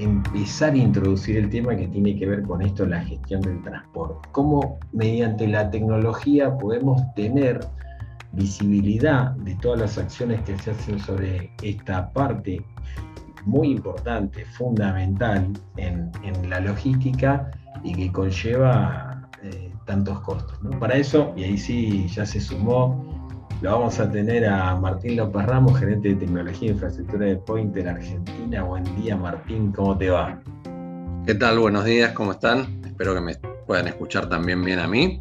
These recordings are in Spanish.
empezar a introducir el tema que tiene que ver con esto, la gestión del transporte. Cómo mediante la tecnología podemos tener visibilidad de todas las acciones que se hacen sobre esta parte muy importante, fundamental en, la logística y que conlleva eh, tantos costos. Para eso, y ahí sí ya se sumó, lo vamos a tener a Martín López Ramos, gerente de tecnología e infraestructura de Pointer Argentina. Buen día Martín, ¿cómo te va? ¿Qué tal? Buenos días, ¿cómo están? Espero que me puedan escuchar también bien a mí.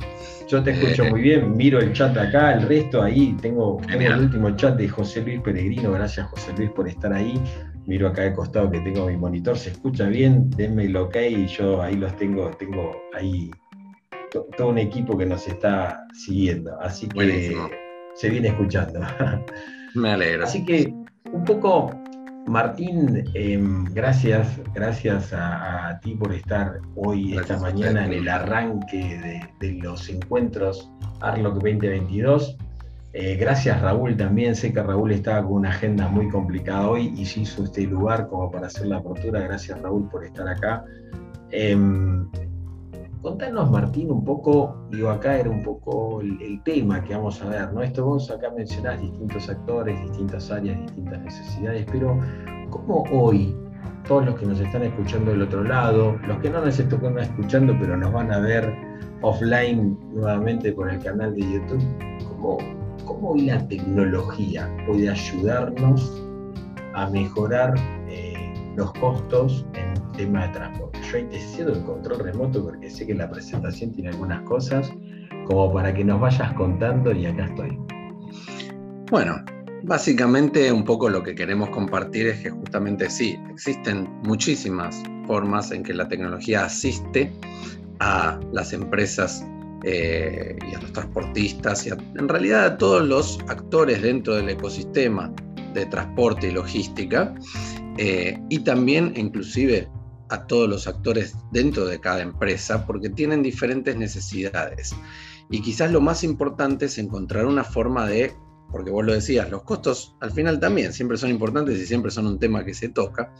Yo te escucho eh, muy bien, miro el chat acá, el resto ahí, tengo, el último chat de José Luis Peregrino, gracias José Luis por estar ahí. Miro acá de costado que tengo mi monitor, se escucha bien, denme el ok y yo ahí los tengo, tengo ahí todo un equipo que nos está siguiendo. Así que se viene escuchando. Me alegro. Así que un poco Martín, em, gracias, gracias a, ti por estar hoy, esta mañana, en el arranque de, los encuentros Arlock 2022. Eh, gracias Raúl también, sé que Raúl estaba con una agenda muy complicada hoy y se hizo este lugar como para hacer la apertura. Gracias Raúl por estar acá. Em, Contanos, Martín, un poco, digo, acá era un poco el, tema que vamos a ver, ¿no? Esto vos acá mencionás distintos actores, distintas áreas, distintas necesidades, pero ¿cómo hoy todos los que nos están escuchando del otro lado, los que no nos están escuchando, pero nos van a ver offline nuevamente por el canal de YouTube, ¿cómo, cómo hoy la tecnología puede ayudarnos a mejorar eh, los costos en tema de transporte. Yo ahí te el control remoto porque sé que la presentación tiene algunas cosas como para que nos vayas contando y acá estoy. Bueno, básicamente un poco lo que queremos compartir es que justamente sí, existen muchísimas formas en que la tecnología asiste a las empresas eh, y a los transportistas y en realidad a todos los actores dentro del ecosistema de transporte y logística eh, y también inclusive a todos los actores dentro de cada empresa porque tienen diferentes necesidades. Y quizás lo más importante es encontrar una forma de, porque vos lo decías, los costos al final también siempre son importantes y siempre son un tema que se toca,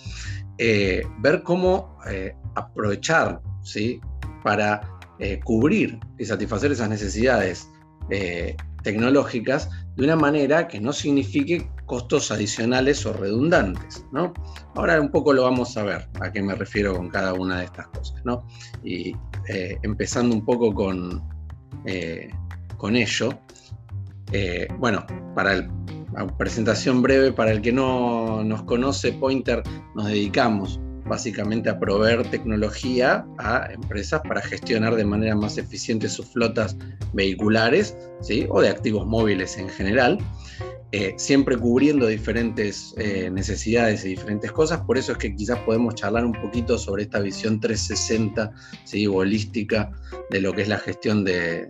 eh, ver cómo eh, aprovechar ¿sí? para eh, cubrir y satisfacer esas necesidades tecnológicas de una manera que no signifique costos adicionales o redundantes. ¿no? Ahora un poco lo vamos a ver a qué me refiero con cada una de estas cosas. ¿no? Y eh, empezando un poco con, eh, con ello, eh, bueno, para la presentación breve, para el que no nos conoce, Pointer nos dedicamos básicamente a proveer tecnología a empresas para gestionar de manera más eficiente sus flotas vehiculares ¿sí? o de activos móviles en general. Eh, siempre cubriendo diferentes eh, necesidades y diferentes cosas. Por eso es que quizás podemos charlar un poquito sobre esta visión 360, ¿sí? holística, de lo que es la gestión del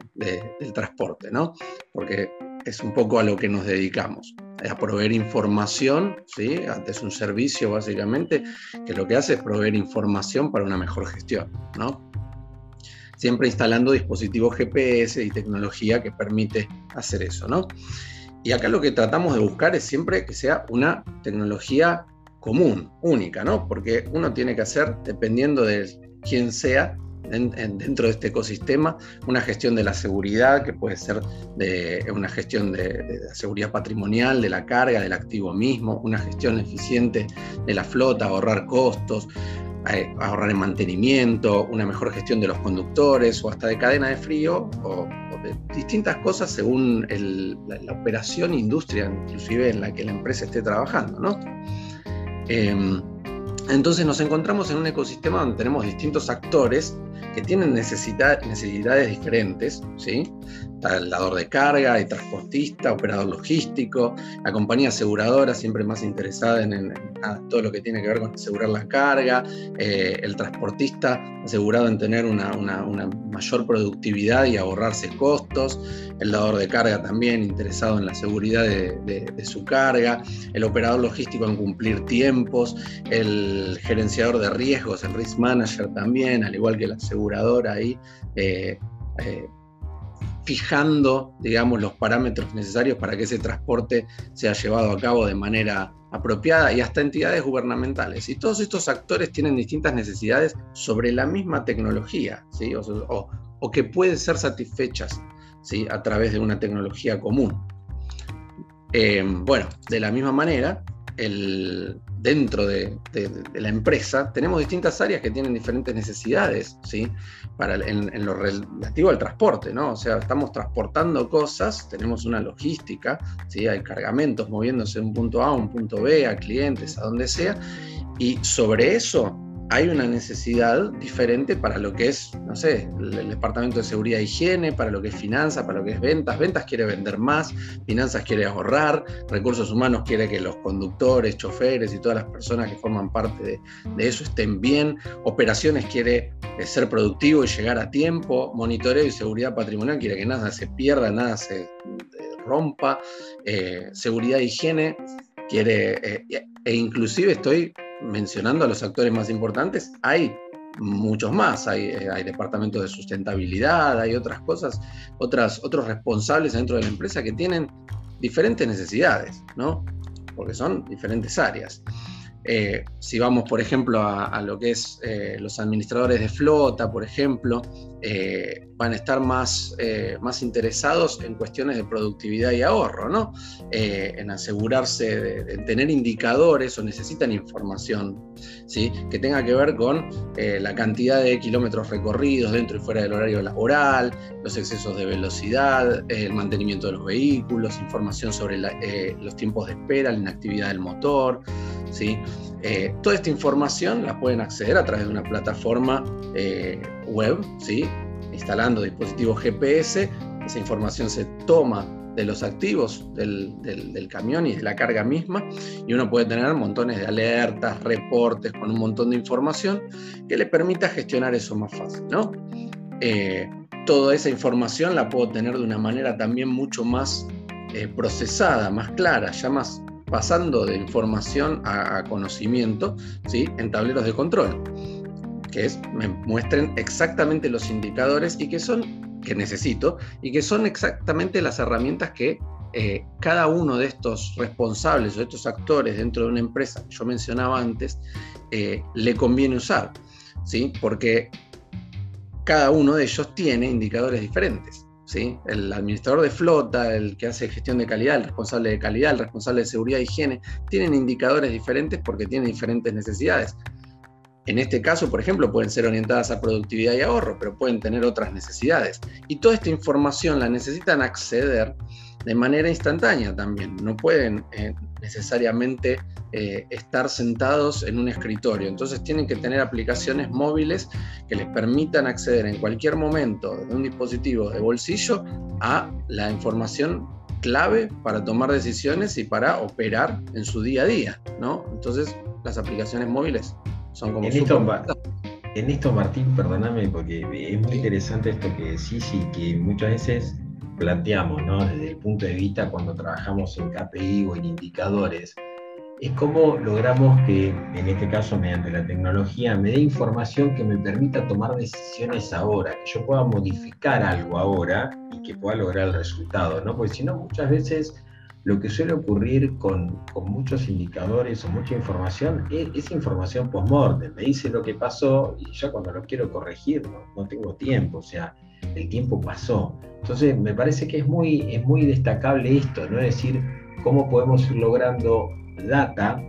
transporte, ¿no? Porque es un poco a lo que nos dedicamos, a proveer información, ¿sí? Antes un servicio básicamente, que lo que hace es proveer información para una mejor gestión, ¿no? Siempre instalando dispositivos GPS y tecnología que permite hacer eso, ¿no? Y acá lo que tratamos de buscar es siempre que sea una tecnología común, única, ¿no? Porque uno tiene que hacer, dependiendo de quién sea, dentro de este ecosistema, una gestión de la seguridad, que puede ser de una gestión de, seguridad patrimonial, de la carga, del activo mismo, una gestión eficiente de la flota, ahorrar costos, eh, ahorrar en mantenimiento, una mejor gestión de los conductores o hasta de cadena de frío o, de distintas cosas según la, operación e industria inclusive en la que la empresa esté trabajando. ¿no? Em, entonces nos encontramos en un ecosistema donde tenemos distintos actores que tienen necesidades diferentes, ¿sí? Dador de carga, el transportista, operador logístico, la compañía aseguradora siempre más interesada en, todo lo que tiene que ver con asegurar la carga, eh, el transportista asegurado en tener una, mayor productividad y ahorrarse costos, el dador de carga también interesado en la seguridad de, su carga, el operador logístico en cumplir tiempos, el gerenciador de riesgos, el risk manager también, al igual que la aseguradora ahí. Eh, eh, fijando, digamos, los parámetros necesarios para que ese transporte sea llevado a cabo de manera apropiada y hasta entidades gubernamentales. Y todos estos actores tienen distintas necesidades sobre la misma tecnología, ¿sí? o, que pueden ser satisfechas ¿sí? a través de una tecnología común. Eh, bueno, de la misma manera, el, dentro de, la empresa tenemos distintas áreas que tienen diferentes necesidades, ¿sí? Para, en, lo relativo al transporte, ¿no? O sea, estamos transportando cosas, tenemos una logística, ¿sí? Hay cargamentos moviéndose de un punto A a un punto B, a clientes, a donde sea, y sobre eso hay una necesidad diferente para lo que es, no sé, el, departamento de seguridad e higiene, para lo que es finanzas, para lo que es ventas. Ventas quiere vender más, finanzas quiere ahorrar, recursos humanos quiere que los conductores, choferes y todas las personas que forman parte de, eso estén bien. Operaciones quiere eh, ser productivo y llegar a tiempo. Monitoreo y seguridad patrimonial quiere que nada se pierda, nada se eh, rompa. Eh, seguridad e higiene quiere, e inclusive estoy mencionando a los actores más importantes, hay muchos más, hay, eh, hay, departamentos de sustentabilidad, hay otras cosas, otras, otros responsables dentro de la empresa que tienen diferentes necesidades, ¿no? Porque son diferentes áreas. Eh, si vamos, por ejemplo, a, lo que es eh, los administradores de flota, por ejemplo, eh, van a estar más, más interesados en cuestiones de productividad y ahorro, ¿no? en asegurarse de, tener indicadores o necesitan información ¿sí? que tenga que ver con la cantidad de kilómetros recorridos dentro y fuera del horario laboral, los excesos de velocidad, el mantenimiento de los vehículos, información sobre los tiempos de espera, la inactividad del motor. ¿Sí? Eh, toda esta información la pueden acceder a través de una plataforma eh, web, ¿sí? instalando dispositivos GPS. Esa información se toma de los activos del, camión y de la carga misma, y uno puede tener montones de alertas, reportes con un montón de información que le permita gestionar eso más fácil. ¿no? Eh, toda esa información la puedo tener de una manera también mucho más procesada, más clara, ya más pasando de información a, conocimiento ¿sí? en tableros de control, que es, me muestren exactamente los indicadores y que son, que necesito, y que son exactamente las herramientas que eh, cada uno de estos responsables o estos actores dentro de una empresa que yo mencionaba antes, eh, le conviene usar, ¿sí? porque cada uno de ellos tiene indicadores diferentes. El administrador de flota, el que hace gestión de calidad, el responsable de calidad, el responsable de seguridad e higiene, tienen indicadores diferentes porque tienen diferentes necesidades. En este caso, por ejemplo, pueden ser orientadas a productividad y ahorro, pero pueden tener otras necesidades. Y toda esta información la necesitan acceder de manera instantánea también. No pueden eh, necesariamente eh, estar sentados en un escritorio. Entonces tienen que tener aplicaciones móviles que les permitan acceder en cualquier momento de un dispositivo de bolsillo a la información clave para tomar decisiones y para operar en su día a día. ¿no? Entonces las aplicaciones móviles son como... En esto, en esto, Martín, perdóname, porque es muy interesante esto que decís y que muchas veces planteamos ¿no? desde el punto de vista cuando trabajamos en KPI o en indicadores, es cómo logramos que, en este caso mediante la tecnología, me dé información que me permita tomar decisiones ahora, que yo pueda modificar algo ahora y que pueda lograr el resultado, ¿no? Porque si no, muchas veces lo que suele ocurrir con, con muchos indicadores o mucha información es, es información post-mortem. Me dice lo que pasó y ya cuando lo quiero corregir no, no tengo tiempo, o sea, el tiempo pasó. Entonces, me parece que es muy, es muy destacable esto, ¿no? Es decir, cómo podemos ir logrando data,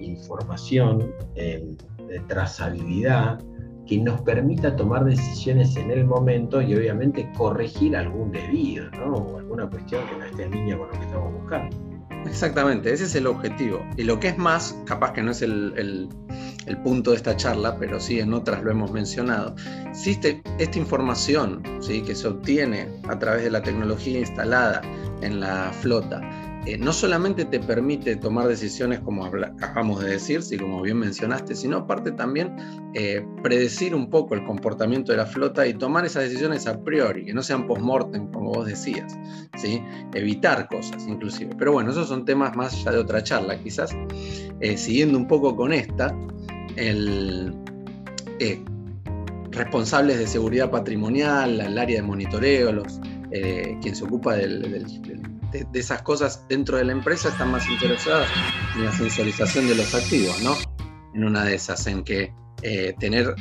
información, de trazabilidad, que nos permita tomar decisiones en el momento y obviamente corregir algún debido, ¿no? O alguna cuestión que no esté en línea con lo que estamos buscando. Exactamente, ese es el objetivo. Y lo que es más, capaz que no es el el punto de esta charla, pero sí en otras lo hemos mencionado, existe esta información ¿sí? que se obtiene a través de la tecnología instalada en la flota. Eh, no solamente te permite tomar decisiones como acabamos de decir, sí, como bien mencionaste, sino aparte también eh, predecir un poco el comportamiento de la flota y tomar esas decisiones a priori, que no sean post-mortem, como vos decías, ¿sí? evitar cosas inclusive. Pero bueno, esos son temas más allá de otra charla, quizás. Eh, siguiendo un poco con esta, el, responsables de seguridad patrimonial, el área de monitoreo, los, quien se ocupa de, esas cosas dentro de la empresa están más interesadas en la sensorización de los activos, ¿no? En una de esas, en que eh, tener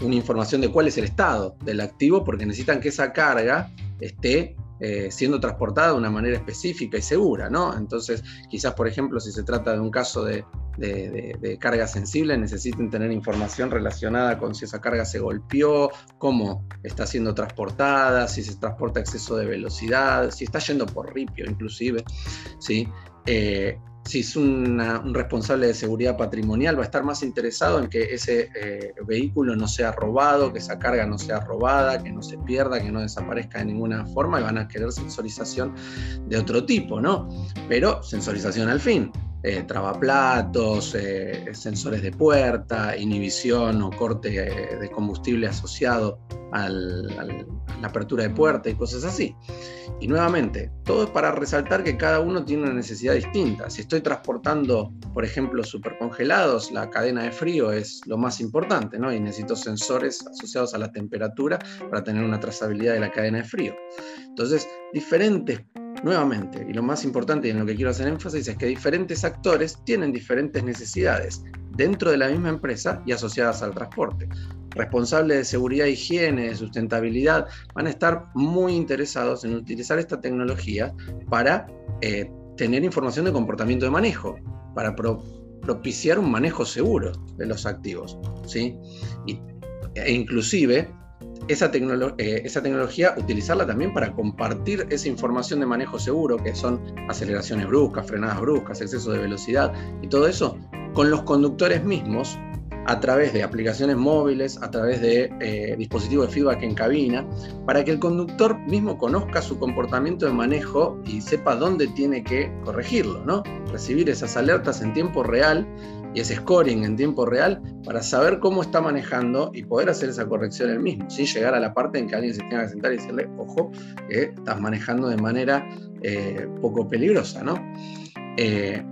una información de cuál es el estado del activo, porque necesitan que esa carga esté eh, siendo transportada de una manera específica y segura, ¿no? Entonces, quizás, por ejemplo, si se trata de un caso de, carga sensible, necesiten tener información relacionada con si esa carga se golpeó, cómo está siendo transportada, si se transporta a exceso de velocidad, si está yendo por ripio inclusive, ¿sí? Eh, si es un responsable de seguridad patrimonial, va a estar más interesado en que ese eh, vehículo no sea robado, que esa carga no sea robada, que no se pierda, que no desaparezca de ninguna forma y van a querer sensorización de otro tipo, ¿no? Pero sensorización al fin. Eh, trabaplatos, eh, sensores de puerta, inhibición o corte de combustible asociado a la apertura de puerta y cosas así. Y nuevamente, todo es para resaltar que cada uno tiene una necesidad distinta. Si estoy transportando, por ejemplo, supercongelados, la cadena de frío es lo más importante, ¿no? Y necesito sensores asociados a la temperatura para tener una trazabilidad de la cadena de frío. Entonces, diferentes Nuevamente, y lo más importante y en lo que quiero hacer énfasis es que diferentes actores tienen diferentes necesidades dentro de la misma empresa y asociadas al transporte. Responsables de seguridad, higiene, de sustentabilidad, van a estar muy interesados en utilizar esta tecnología para eh, tener información de comportamiento de manejo, para propiciar un manejo seguro de los activos. ¿sí? e inclusive esa, eh, esa, tecnología, utilizarla también para compartir esa información de manejo seguro, que son aceleraciones bruscas, frenadas bruscas, exceso de velocidad y todo eso, con los conductores mismos a través de aplicaciones móviles, a través de eh, dispositivos de feedback en cabina, para que el conductor mismo conozca su comportamiento de manejo y sepa dónde tiene que corregirlo, ¿no? Recibir esas alertas en tiempo real y ese scoring en tiempo real para saber cómo está manejando y poder hacer esa corrección él mismo, sin llegar a la parte en que alguien se tenga que sentar y decirle, ojo, que estás manejando de manera eh, poco peligrosa, ¿no? Eh,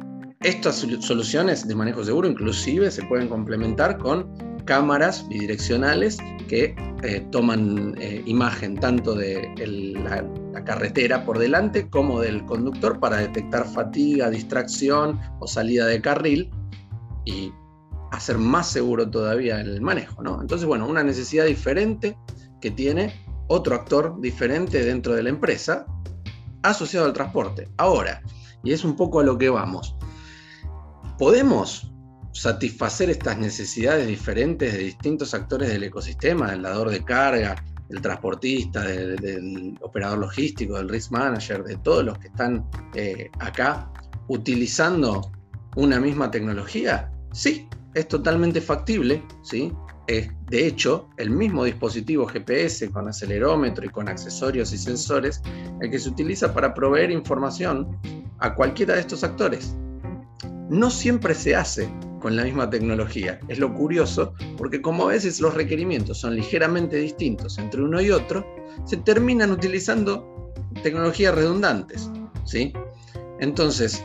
estas soluciones de manejo seguro inclusive se pueden complementar con cámaras bidireccionales que eh, toman imagen tanto de la, la, carretera por delante como del conductor para detectar fatiga, distracción o salida de carril y hacer más seguro todavía el manejo. ¿no? Entonces, bueno, una necesidad diferente que tiene otro actor diferente dentro de la empresa asociado al transporte. Ahora, y es un poco a lo que vamos, ¿podemos satisfacer estas necesidades diferentes de distintos actores del ecosistema, del dador de carga, del transportista, del, operador logístico, del risk manager, de todos los que están eh, acá, utilizando una misma tecnología? Sí, es totalmente factible, ¿sí? de hecho, el mismo dispositivo GPS con acelerómetro y con accesorios y sensores, el que se utiliza para proveer información a cualquiera de estos actores. No siempre se hace con la misma tecnología. Es lo curioso, porque como a veces los requerimientos son ligeramente distintos entre uno y otro, se terminan utilizando tecnologías redundantes. ¿sí? Entonces,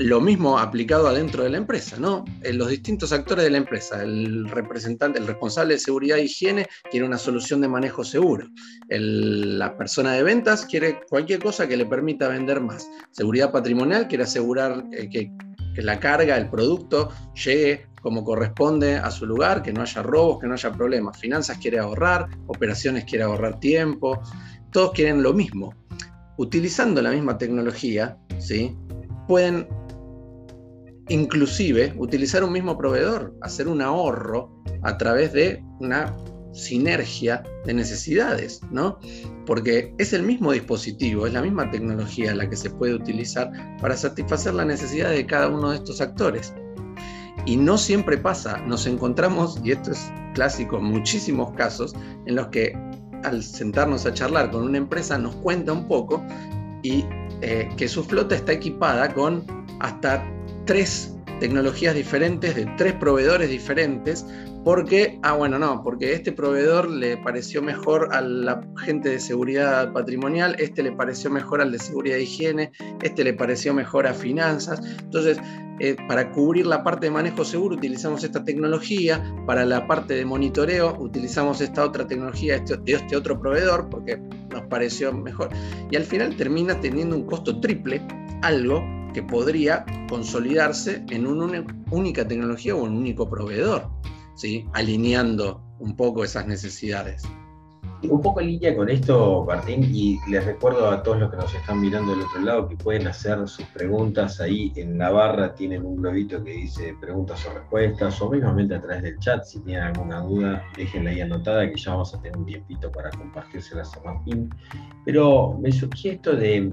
lo mismo aplicado adentro de la empresa, ¿no? En los distintos actores de la empresa, el representante, el responsable de seguridad e higiene quiere una solución de manejo seguro. la persona de ventas quiere cualquier cosa que le permita vender más. Seguridad patrimonial quiere asegurar eh, que, que la carga, el producto, llegue como corresponde a su lugar, que no haya robos, que no haya problemas. Finanzas quiere ahorrar, operaciones quiere ahorrar tiempo, todos quieren lo mismo. Utilizando la misma tecnología, ¿sí? pueden inclusive utilizar un mismo proveedor, hacer un ahorro a través de una sinergia de necesidades, ¿no? Porque es el mismo dispositivo, es la misma tecnología la que se puede utilizar para satisfacer la necesidad de cada uno de estos actores. Y no siempre pasa, nos encontramos, y esto es clásico, muchísimos casos en los que al sentarnos a charlar con una empresa nos cuenta un poco y eh, que su flota está equipada con hasta tres tecnologías diferentes de tres proveedores diferentes, porque, ah, bueno, no, porque este proveedor le pareció mejor a la gente de seguridad patrimonial, este le pareció mejor al de seguridad e higiene, este le pareció mejor a finanzas. Entonces, eh, para cubrir la parte de manejo seguro utilizamos esta tecnología, para la parte de monitoreo utilizamos esta otra tecnología este, de este otro proveedor porque nos pareció mejor. Y al final termina teniendo un costo triple, algo que podría consolidarse en una única tecnología o un único proveedor, ¿sí? alineando un poco esas necesidades. Un poco en línea con esto, Martín, y les recuerdo a todos los que nos están mirando del otro lado que pueden hacer sus preguntas ahí en la barra, tienen un globito que dice preguntas o respuestas, o mismamente a través del chat, si tienen alguna duda, déjenla ahí anotada que ya vamos a tener un tiempito para compartírselas a Martín. Pero me surgió esto de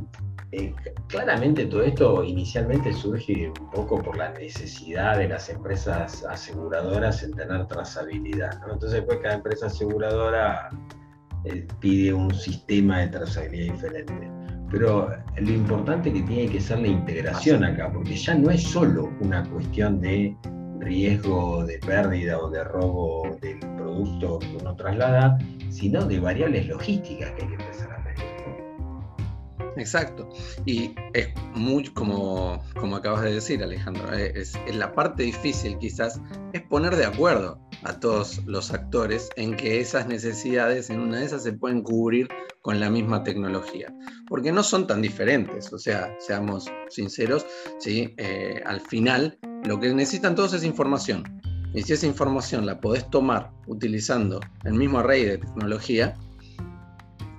eh, claramente todo esto inicialmente surge un poco por la necesidad de las empresas aseguradoras en tener trazabilidad. Entonces, pues cada empresa aseguradora eh, pide un sistema de trazabilidad diferente. Pero lo importante que tiene que ser la integración acá, porque ya no es solo una cuestión de riesgo de pérdida o de robo del producto que uno traslada, sino de variables logísticas que hay que empezar a Exacto. Y es muy, como, como acabas de decir, Alejandro, eh, es, la parte difícil quizás es poner de acuerdo a todos los actores en que esas necesidades, en una de esas, se pueden cubrir con la misma tecnología. Porque no son tan diferentes, o sea, seamos sinceros, ¿sí? Eh, al final lo que necesitan todos es información. Y si esa información la podés tomar utilizando el mismo array de tecnología,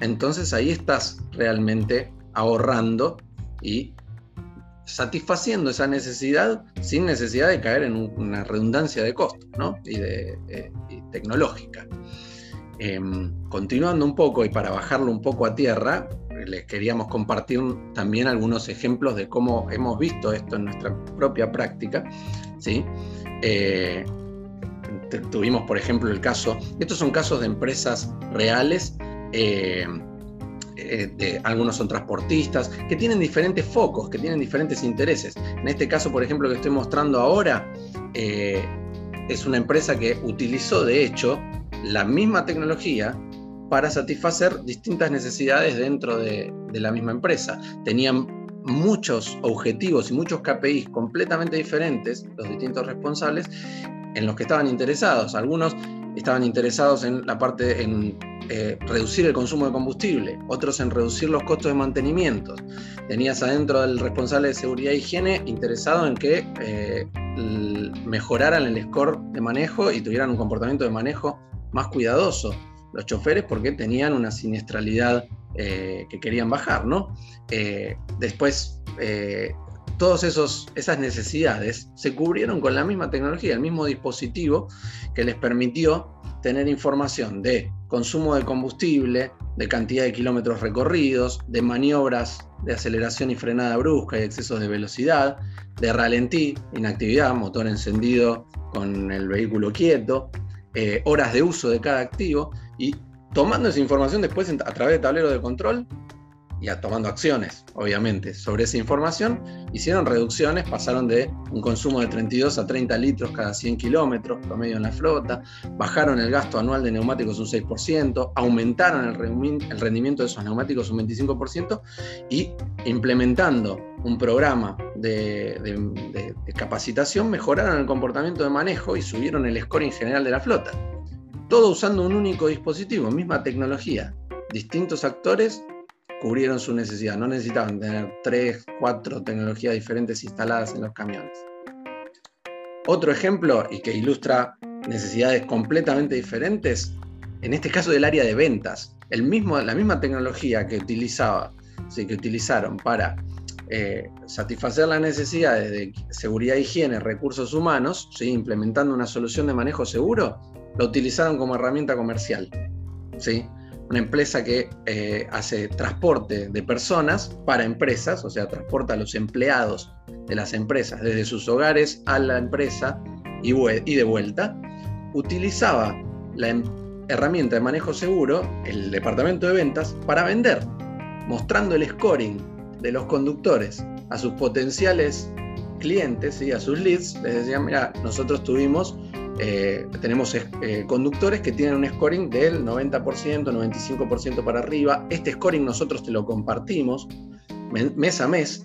entonces ahí estás realmente ahorrando y satisfaciendo esa necesidad sin necesidad de caer en una redundancia de costo y, de, eh, tecnológica. Em, continuando un poco y para bajarlo un poco a tierra, les queríamos compartir también algunos ejemplos de cómo hemos visto esto en nuestra propia práctica. ¿sí? Eh, tuvimos, por ejemplo, el caso, estos son casos de empresas reales eh, eh, algunos son transportistas, que tienen diferentes focos, que tienen diferentes intereses. En este caso, por ejemplo, que estoy mostrando ahora, eh, es una empresa que utilizó, de hecho, la misma tecnología para satisfacer distintas necesidades dentro de, de la misma empresa. Tenían muchos objetivos y muchos KPIs completamente diferentes, los distintos responsables, en los que estaban interesados. Algunos estaban interesados en la parte en eh, reducir el consumo de combustible, otros en reducir los costos de mantenimiento. Tenías adentro del responsable de seguridad e higiene interesado en que eh, mejoraran el score de manejo y tuvieran un comportamiento de manejo más cuidadoso los choferes porque tenían una siniestralidad eh, que querían bajar, ¿no? después, todas esas necesidades se cubrieron con la misma tecnología, el mismo dispositivo que les permitió tener información de consumo de combustible, de cantidad de kilómetros recorridos, de maniobras de aceleración y frenada brusca y excesos de velocidad, de ralentí, inactividad, motor encendido con el vehículo quieto, eh, horas de uso de cada activo y tomando esa información después a través de tablero de control y tomando acciones, obviamente, sobre esa información, hicieron reducciones, pasaron de un consumo de 32 a 30 litros cada 100 kilómetros promedio en la flota, bajaron el gasto anual de neumáticos un 6%, aumentaron el rendimiento de esos neumáticos un 25% y implementando un programa de, de capacitación mejoraron el comportamiento de manejo y subieron el scoring general de la flota. Todo usando un único dispositivo, misma tecnología, distintos actores cubrieron su necesidad. No necesitaban tener tres, cuatro tecnologías diferentes instaladas en los camiones. Otro ejemplo, y que ilustra necesidades completamente diferentes, en este caso del área de ventas. El mismo, la misma tecnología que, utilizaba, sí, que utilizaron para eh, satisfacer las necesidades de seguridad, higiene, recursos humanos, ¿sí? implementando una solución de manejo seguro, lo utilizaron como herramienta comercial. ¿sí? Una empresa que eh, hace transporte de personas para empresas, o sea, transporta a los empleados de las empresas desde sus hogares a la empresa y, de vuelta, utilizaba la em, herramienta de manejo seguro, el departamento de ventas, para vender, mostrando el scoring de los conductores a sus potenciales clientes, y a sus leads, les decían, mira, nosotros tuvimos, eh, tenemos eh, conductores que tienen un scoring del 90%, 95% para arriba, este scoring nosotros te lo compartimos mes a mes,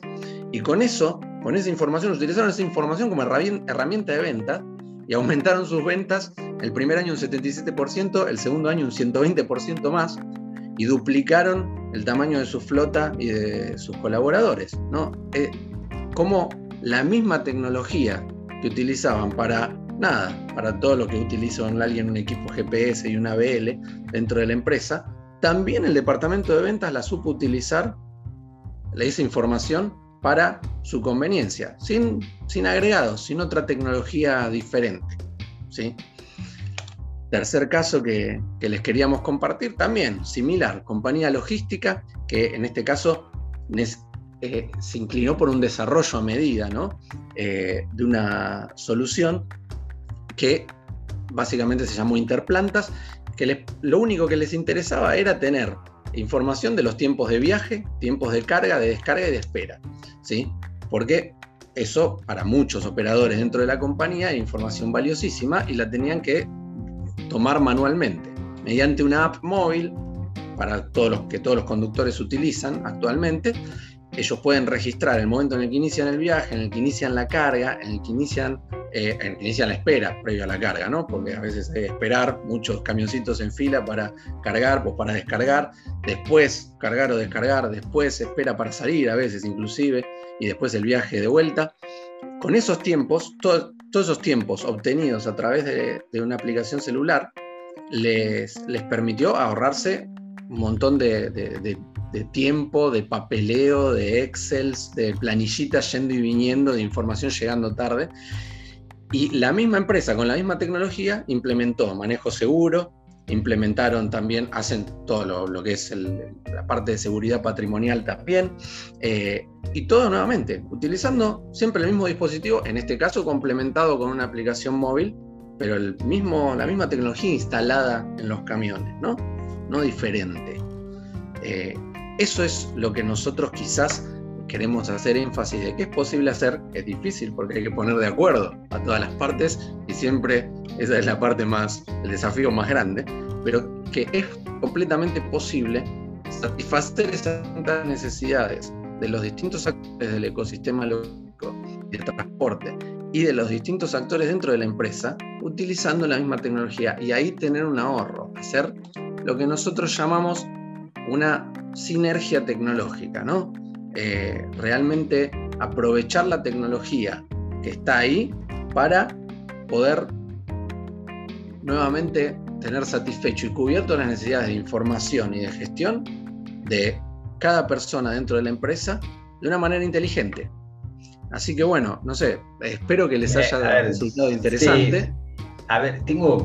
y con eso, con esa información, utilizaron esa información como herramienta de venta y aumentaron sus ventas el primer año un 77%, el segundo año un 120% más, y duplicaron el tamaño de su flota y de sus colaboradores. ¿no? Eh, como la misma tecnología que utilizaban para nada, para todo lo que utiliza alguien un equipo GPS y una BL dentro de la empresa, también el departamento de ventas la supo utilizar, esa información para su conveniencia, sin, sin agregados, sin otra tecnología diferente. ¿sí? Tercer caso que, les queríamos compartir también, similar, compañía logística, que en este caso eh, se inclinó por un desarrollo a medida ¿no? Eh, de una solución que básicamente se llamó Interplantas, que lo único que les interesaba era tener información de los tiempos de viaje, tiempos de carga, de descarga y de espera. ¿sí? Porque eso para muchos operadores dentro de la compañía es información valiosísima y la tenían que tomar manualmente, mediante una app móvil para todos los que todos los conductores utilizan actualmente. Ellos pueden registrar el momento en el que inician el viaje, en el que inician la carga, en el que inician, eh, inician la espera previo a la carga, ¿no? Porque a veces hay que esperar muchos camioncitos en fila para cargar, pues para descargar, después cargar o descargar, después espera para salir a veces inclusive, y después el viaje de vuelta. Con esos tiempos, todos esos tiempos obtenidos a través de, una aplicación celular, les, les, permitió ahorrarse un montón de, tiempo, de papeleo, de Excels, de planillitas yendo y viniendo, de información llegando tarde. Y la misma empresa con la misma tecnología implementó manejo seguro, implementaron también, hacen todo lo, que es la parte de seguridad patrimonial también, eh, y todo nuevamente, utilizando siempre el mismo dispositivo, en este caso complementado con una aplicación móvil, pero el mismo, la misma tecnología instalada en los camiones, ¿no? No diferente. Eh, eso es lo que nosotros quizás queremos hacer énfasis de que es posible hacer, es difícil porque hay que poner de acuerdo a todas las partes y siempre esa es la parte más, el desafío más grande, pero que es completamente posible satisfacer esas necesidades de los distintos actores del ecosistema lógico y el transporte y de los distintos actores dentro de la empresa utilizando la misma tecnología y ahí tener un ahorro, hacer lo que nosotros llamamos una sinergia tecnológica, ¿no? Eh, realmente aprovechar la tecnología que está ahí para poder nuevamente tener satisfecho y cubierto las necesidades de información y de gestión de cada persona dentro de la empresa de una manera inteligente. Así que bueno, no sé, espero que les haya resultado interesante. A ver, tengo,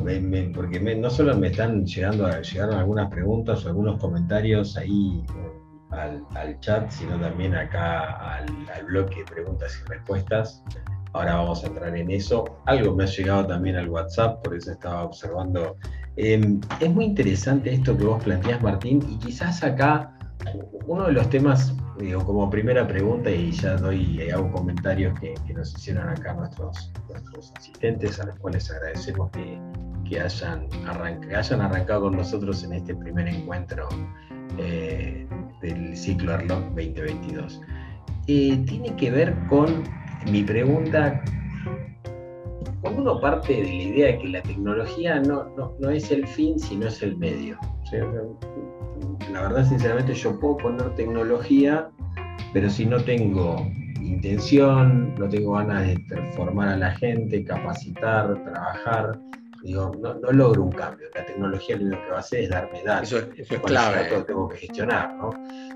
porque no solo me están llegando llegaron algunas preguntas o algunos comentarios ahí al, chat, sino también acá al, al, bloque de preguntas y respuestas. Ahora vamos a entrar en eso. Algo me ha llegado también al WhatsApp, por eso estaba observando. Em, es muy interesante esto que vos planteás, Martín, y quizás acá uno de los temas, digo, como primera pregunta, y ya doy, eh, hago comentarios que, nos hicieron acá nuestros, nuestros asistentes, a los cuales agradecemos que, que hayan, hayan arrancado con nosotros en este primer encuentro eh, del ciclo Arlock 2022. Eh, tiene que ver con mi pregunta, uno parte de la idea de que la tecnología no, no, es el fin, sino es el medio. la verdad, sinceramente, yo puedo poner tecnología, pero si no tengo intención, no tengo ganas de formar a la gente, capacitar, trabajar, Digo, no, logro un cambio. La tecnología lo único que va a hacer es darme datos. Eso es, clave. Tengo que gestionar, ¿no?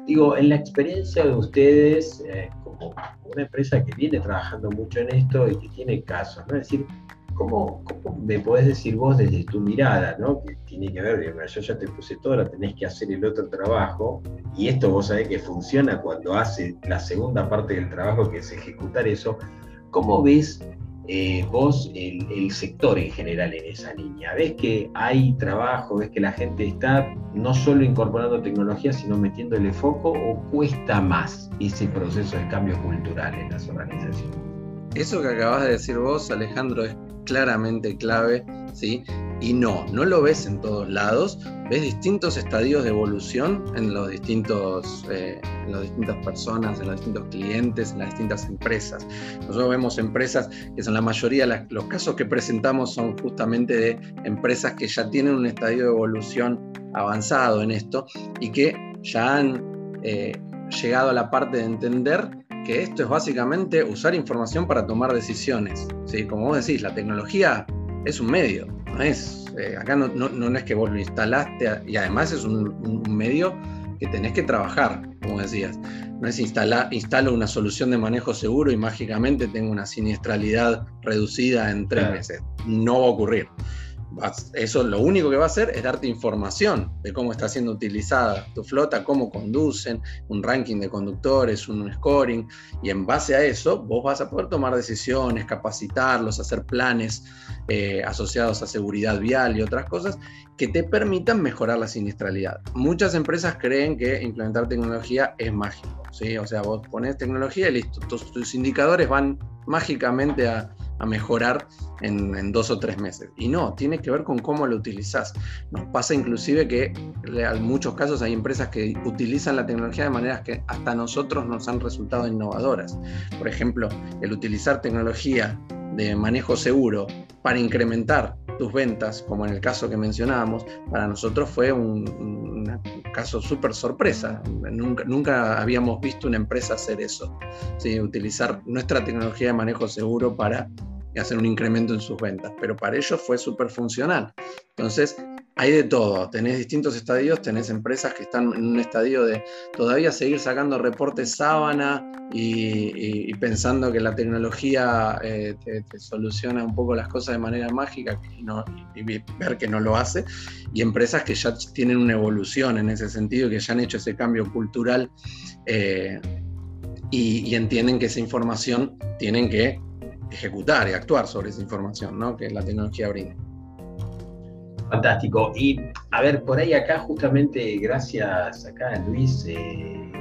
Digo, en la experiencia de ustedes, eh, como una empresa que viene trabajando mucho en esto y que tiene casos, ¿no? Es decir, ¿cómo, me podés decir vos desde tu mirada, ¿no? Que tiene que ver, yo ya te puse todo, ahora tenés que hacer el otro trabajo, y esto vos sabés que funciona cuando hace la segunda parte del trabajo, que es ejecutar eso. ¿Cómo ves eh, vos el, sector en general en esa línea? ¿Ves que hay trabajo, ves que la gente está no solo incorporando tecnología, sino metiéndole foco o cuesta más ese proceso de cambio cultural en las organizaciones? eso que acabas de decir vos, Alejandro, es claramente clave, ¿sí? Y no, no lo ves en todos lados, ves distintos estadios de evolución en los distintos, eh, en las distintas personas, en los distintos clientes, en las distintas empresas. Nosotros vemos empresas que son la mayoría, los casos que presentamos son justamente de empresas que ya tienen un estadio de evolución avanzado en esto y que ya han eh, llegado a la parte de entender que esto es básicamente usar información para tomar decisiones. ¿sí? Como vos decís, la tecnología es un medio, no es, eh, acá no, no, es que vos lo instalaste y además es un, medio que tenés que trabajar, como decías. No es instalar, instalo una solución de manejo seguro y mágicamente tengo una siniestralidad reducida en tres meses. No va a ocurrir eso lo único que va a hacer es darte información de cómo está siendo utilizada tu flota, cómo conducen, un ranking de conductores, un scoring, y en base a eso vos vas a poder tomar decisiones, capacitarlos, hacer planes eh, asociados a seguridad vial y otras cosas que te permitan mejorar la siniestralidad. Muchas empresas creen que implementar tecnología es mágico, ¿sí? o sea, vos pones tecnología y listo, tus indicadores van mágicamente a a mejorar en, dos o tres meses. Y no, tiene que ver con cómo lo utilizas. Nos pasa inclusive que en muchos casos hay empresas que utilizan la tecnología de maneras que hasta nosotros nos han resultado innovadoras. Por ejemplo, el utilizar tecnología de manejo seguro para incrementar ventas, como en el caso que mencionábamos, para nosotros fue un, caso súper sorpresa. Nunca, habíamos visto una empresa hacer eso, utilizar nuestra tecnología de manejo seguro para hacer un incremento en sus ventas, pero para ellos fue súper funcional. Entonces, hay de todo, tenés distintos estadios, tenés empresas que están en un estadio de todavía seguir sacando reportes sábana y, pensando que la tecnología eh, te, soluciona un poco las cosas de manera mágica y, ver que no lo hace, y empresas que ya tienen una evolución en ese sentido, que ya han hecho ese cambio cultural eh, y, entienden que esa información tienen que ejecutar y actuar sobre esa información ¿no? que la tecnología brinda. Fantástico. Y a ver, por ahí acá justamente gracias acá Luis eh,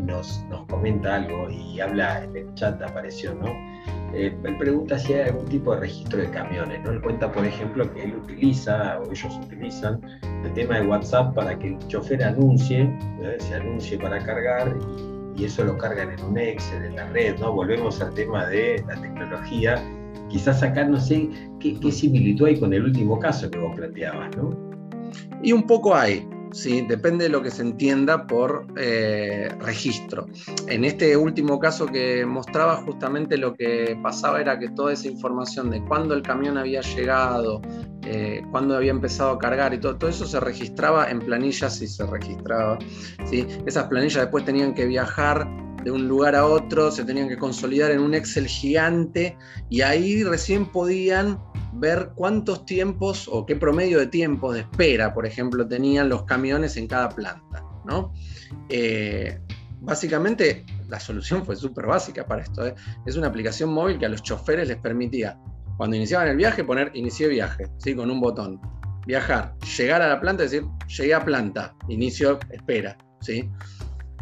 nos, nos comenta algo y habla en el chat, apareció, ¿no? Eh, él pregunta si hay algún tipo de registro de camiones, ¿no? Él cuenta, por ejemplo, que él utiliza, o ellos utilizan, el tema de WhatsApp para que el chofer anuncie, ¿eh? se anuncie para cargar y y eso lo cargan en un Excel, en la red, ¿no? Volvemos al tema de la tecnología. Quizás acá no sé qué, similitud hay con el último caso que vos planteabas, ¿no? Y un poco hay, ¿sí? depende de lo que se entienda por eh, registro. En este último caso que mostraba, justamente lo que pasaba era que toda esa información de cuándo el camión había llegado, eh, cuándo había empezado a cargar y todo, todo eso se registraba en planillas y se registraba. ¿sí? Esas planillas después tenían que viajar de un lugar a otro, se tenían que consolidar en un Excel gigante y ahí recién podían ver cuántos tiempos o qué promedio de tiempos de espera, por ejemplo, tenían los camiones en cada planta. ¿no? Eh, básicamente la solución fue súper básica para esto. ¿eh? Es una aplicación móvil que a los choferes les permitía cuando iniciaban el viaje, poner inicié viaje, ¿sí? con un botón. Viajar, llegar a la planta, decir, llegué a planta, inicio, espera, ¿sí?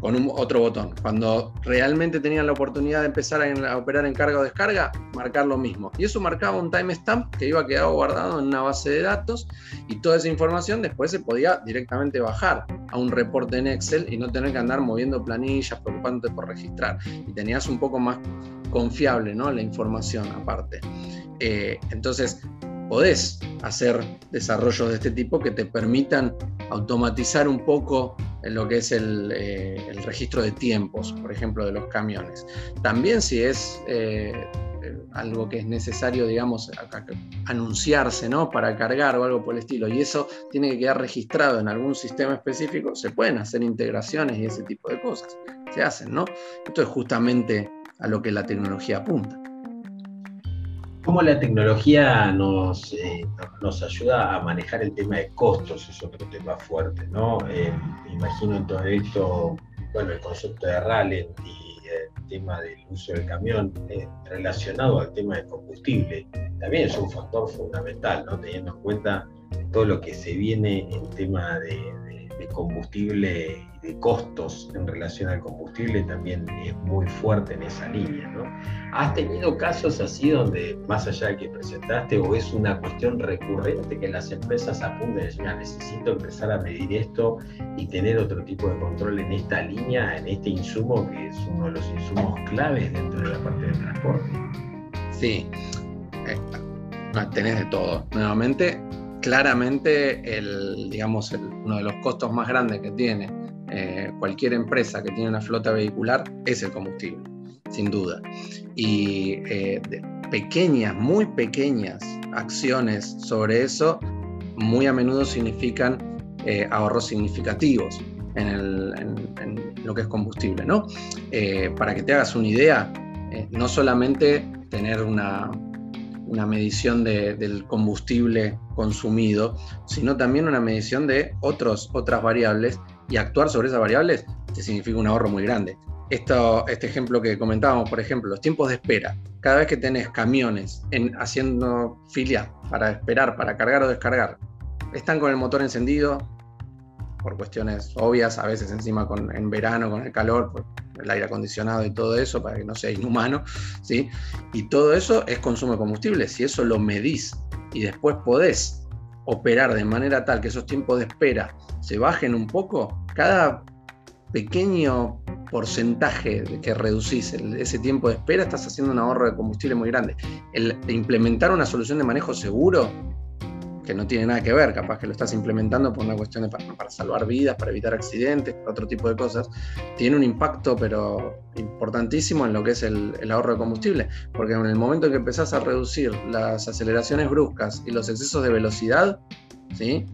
Con un, otro botón. Cuando realmente tenían la oportunidad de empezar a, operar en carga o descarga, marcar lo mismo. Y eso marcaba un timestamp que iba quedado guardado en una base de datos y toda esa información después se podía directamente bajar a un reporte en Excel y no tener que andar moviendo planillas, preocupándote por registrar. Y tenías un poco más confiable ¿no? la información aparte. Eh, entonces, podés hacer desarrollos de este tipo que te permitan automatizar un poco lo que es el, eh, registro de tiempos, por ejemplo, de los camiones. También si es eh, algo que es necesario, digamos, anunciarse, ¿no? Para cargar o algo por el estilo, y eso tiene que quedar registrado en algún sistema específico, se pueden hacer integraciones y ese tipo de cosas. Se hacen, ¿no? Esto es justamente a lo que la tecnología apunta cómo la tecnología nos, eh, nos ayuda a manejar el tema de costos, es otro tema fuerte, ¿no? Eh, me imagino en todo esto, bueno, el concepto de rally y el tema del uso del camión eh, relacionado al tema de combustible, también es un factor fundamental, ¿no? Teniendo en cuenta todo lo que se viene en tema de, combustible y de costos en relación al combustible también es muy fuerte en esa línea. ¿no? ¿Has tenido casos así donde, más allá de que presentaste, o es una cuestión recurrente que las empresas apunten y dicen, necesito empezar a medir esto y tener otro tipo de control en esta línea, en este insumo que es uno de los insumos claves dentro de la parte del transporte? Sí, eh, tenés de todo. Nuevamente, claramente el, digamos, uno de los costos más grandes que tiene eh, cualquier empresa que tiene una flota vehicular es el combustible, sin duda. Y eh, pequeñas, muy pequeñas acciones sobre eso muy a menudo significan eh, ahorros significativos en, lo que es combustible. ¿no? para que te hagas una idea, no solamente tener una, una medición del combustible consumido, sino también una medición de otros, otras variables y actuar sobre esas variables te significa un ahorro muy grande. Esto, este ejemplo que comentábamos, por ejemplo, los tiempos de espera. Cada vez que tenés camiones en, haciendo fila para esperar, para cargar o descargar, están con el motor encendido, por cuestiones obvias, a veces encima con, en verano con el calor, por el aire acondicionado y todo eso, para que no sea inhumano, ¿sí? Y todo eso es consumo de combustible. Si eso lo medís y después podés operar de manera tal que esos tiempos de espera se bajen un poco, cada pequeño porcentaje que reducís ese tiempo de espera, estás haciendo un ahorro de combustible muy grande. El implementar una solución de manejo seguro que no tiene nada que ver, capaz que lo estás implementando por una cuestión de para, salvar vidas, para evitar accidentes, otro tipo de cosas, tiene un impacto pero importantísimo en lo que es el, ahorro de combustible, porque en el momento en que empezás a reducir las aceleraciones bruscas y los excesos de velocidad, ¿sí?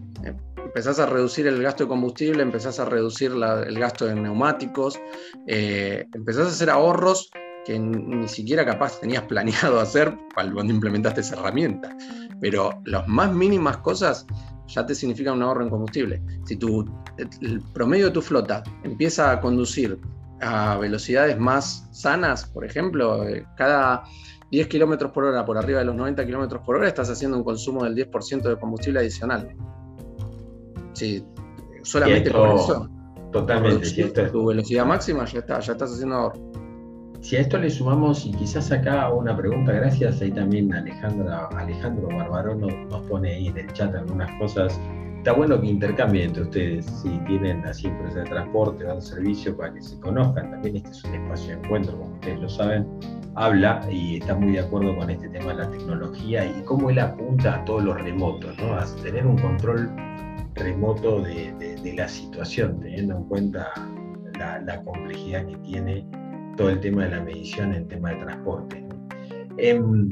empezás a reducir el gasto de combustible, empezás a reducir el gasto de neumáticos, eh, empezás a hacer ahorros que ni siquiera capaz tenías planeado hacer cuando implementaste esa herramienta pero las más mínimas cosas ya te significan un ahorro en combustible. Si tu, el promedio de tu flota empieza a conducir a velocidades más sanas, por ejemplo, eh, cada 10 kilómetros por hora por arriba de los 90 kilómetros por hora, estás haciendo un consumo del 10% de combustible adicional. Sí, solamente por eso. Totalmente. tu velocidad máxima, ya está, ya estás haciendo ahorro. Si a esto le sumamos, y quizás acá una pregunta, gracias, ahí también Alejandra, Alejandro Barbarón nos, pone ahí en el chat algunas cosas. Está bueno que intercambien entre ustedes, si tienen así empresas de transporte, dan servicio para que se conozcan. También este es un espacio de encuentro, como ustedes lo saben. Habla y está muy de acuerdo con este tema de la tecnología y cómo él apunta a todo lo remoto, ¿no? a tener un control remoto de, la situación, teniendo en cuenta la, la complejidad que tiene todo el tema de la medición en tema de transporte. Em,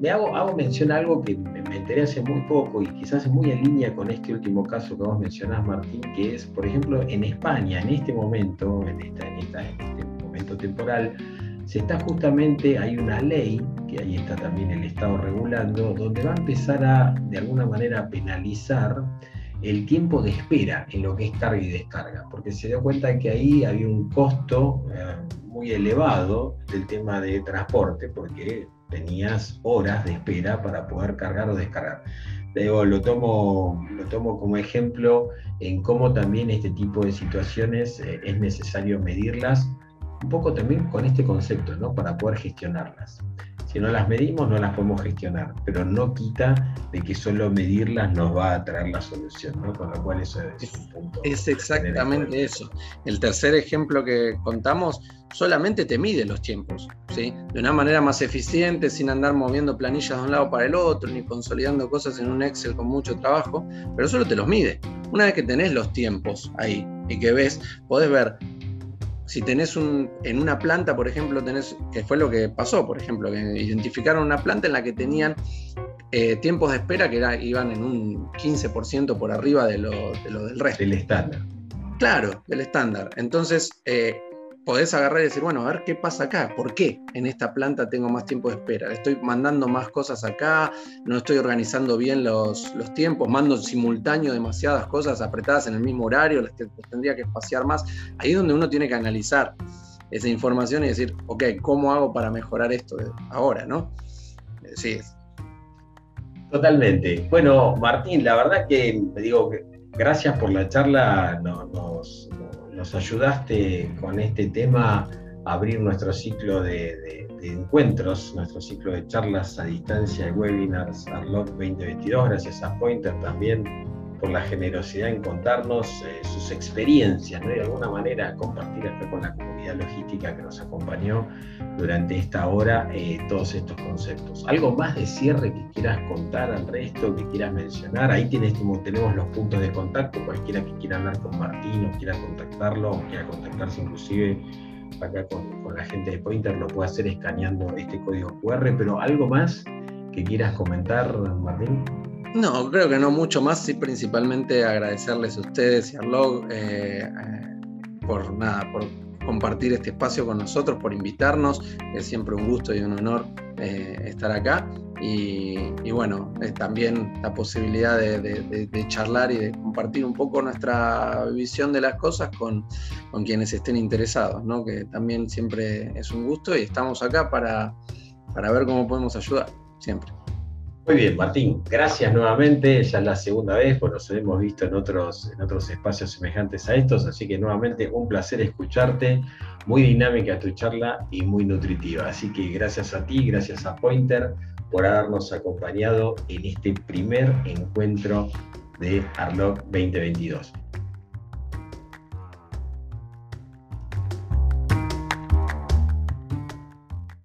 me hago, hago, mención a algo que me, enteré hace muy poco y quizás es muy en línea con este último caso que vos mencionás, Martín, que es, por ejemplo, en España, en este momento, en, este momento temporal, se está justamente, hay una ley, que ahí está también el Estado regulando, donde va a empezar a, de alguna manera, penalizar el tiempo de espera en lo que es carga y descarga, porque se dio cuenta que ahí había un costo eh, muy elevado del tema de transporte, porque tenías horas de espera para poder cargar o descargar. Digo, lo tomo, lo tomo como ejemplo en cómo también este tipo de situaciones eh, es necesario medirlas, un poco también con este concepto, ¿no? Para poder gestionarlas. Si no las medimos, no las podemos gestionar, pero no quita de que solo medirlas nos va a traer la solución, ¿no? Con lo cual eso es un punto. Es exactamente eso. El tercer ejemplo que contamos solamente te mide los tiempos, ¿sí? De una manera más eficiente, sin andar moviendo planillas de un lado para el otro, ni consolidando cosas en un Excel con mucho trabajo, pero solo te los mide. Una vez que tenés los tiempos ahí y que ves, podés ver si tenés un, en una planta, por ejemplo, tenés, que fue lo que pasó, por ejemplo, que identificaron una planta en la que tenían eh, tiempos de espera que iban en un 15% por arriba de lo, de lo, del resto. Del estándar. Claro, del estándar. Entonces, eh, podés agarrar y decir, bueno, a ver qué pasa acá, ¿por qué en esta planta tengo más tiempo de espera? Estoy mandando más cosas acá, no estoy organizando bien los, tiempos, mando simultáneo demasiadas cosas apretadas en el mismo horario, las, tendría que espaciar más. Ahí es donde uno tiene que analizar esa información y decir, ok, ¿cómo hago para mejorar esto ahora, no? Sí. Totalmente. Bueno, Martín, la verdad que digo gracias por la charla, nos, ayudaste con este tema a abrir nuestro ciclo de, encuentros, nuestro ciclo de charlas a distancia de webinars Arlock 2022, gracias a Pointer también por la generosidad en contarnos eh, sus experiencias, de alguna manera compartir acá con la comunidad logística que nos acompañó durante esta hora eh, todos estos conceptos. ¿Algo más de cierre que quieras contar al resto, que quieras mencionar? Ahí tienes, tenemos los puntos de contacto, cualquiera que quiera hablar con Martín o quiera contactarlo o quiera contactarse inclusive acá con, con la gente de Pointer lo puede hacer escaneando este código QR, pero algo más que quieras comentar, Martín. No, creo que no mucho más, sí principalmente agradecerles a ustedes y a Log eh, eh, por nada, por compartir este espacio con nosotros, por invitarnos, es siempre un gusto y un honor eh, estar acá. Y, bueno, también la posibilidad de, charlar y de compartir un poco nuestra visión de las cosas con, con quienes estén interesados, ¿no? que también siempre es un gusto y estamos acá para, para ver cómo podemos ayudar, siempre. Muy bien, Martín, gracias nuevamente, ya es la segunda vez, pues nos hemos visto en otros, en otros espacios semejantes a estos, así que nuevamente un placer escucharte, muy dinámica tu charla y muy nutritiva. Así que gracias a ti, gracias a Pointer por habernos acompañado en este primer encuentro de Arlock 2022.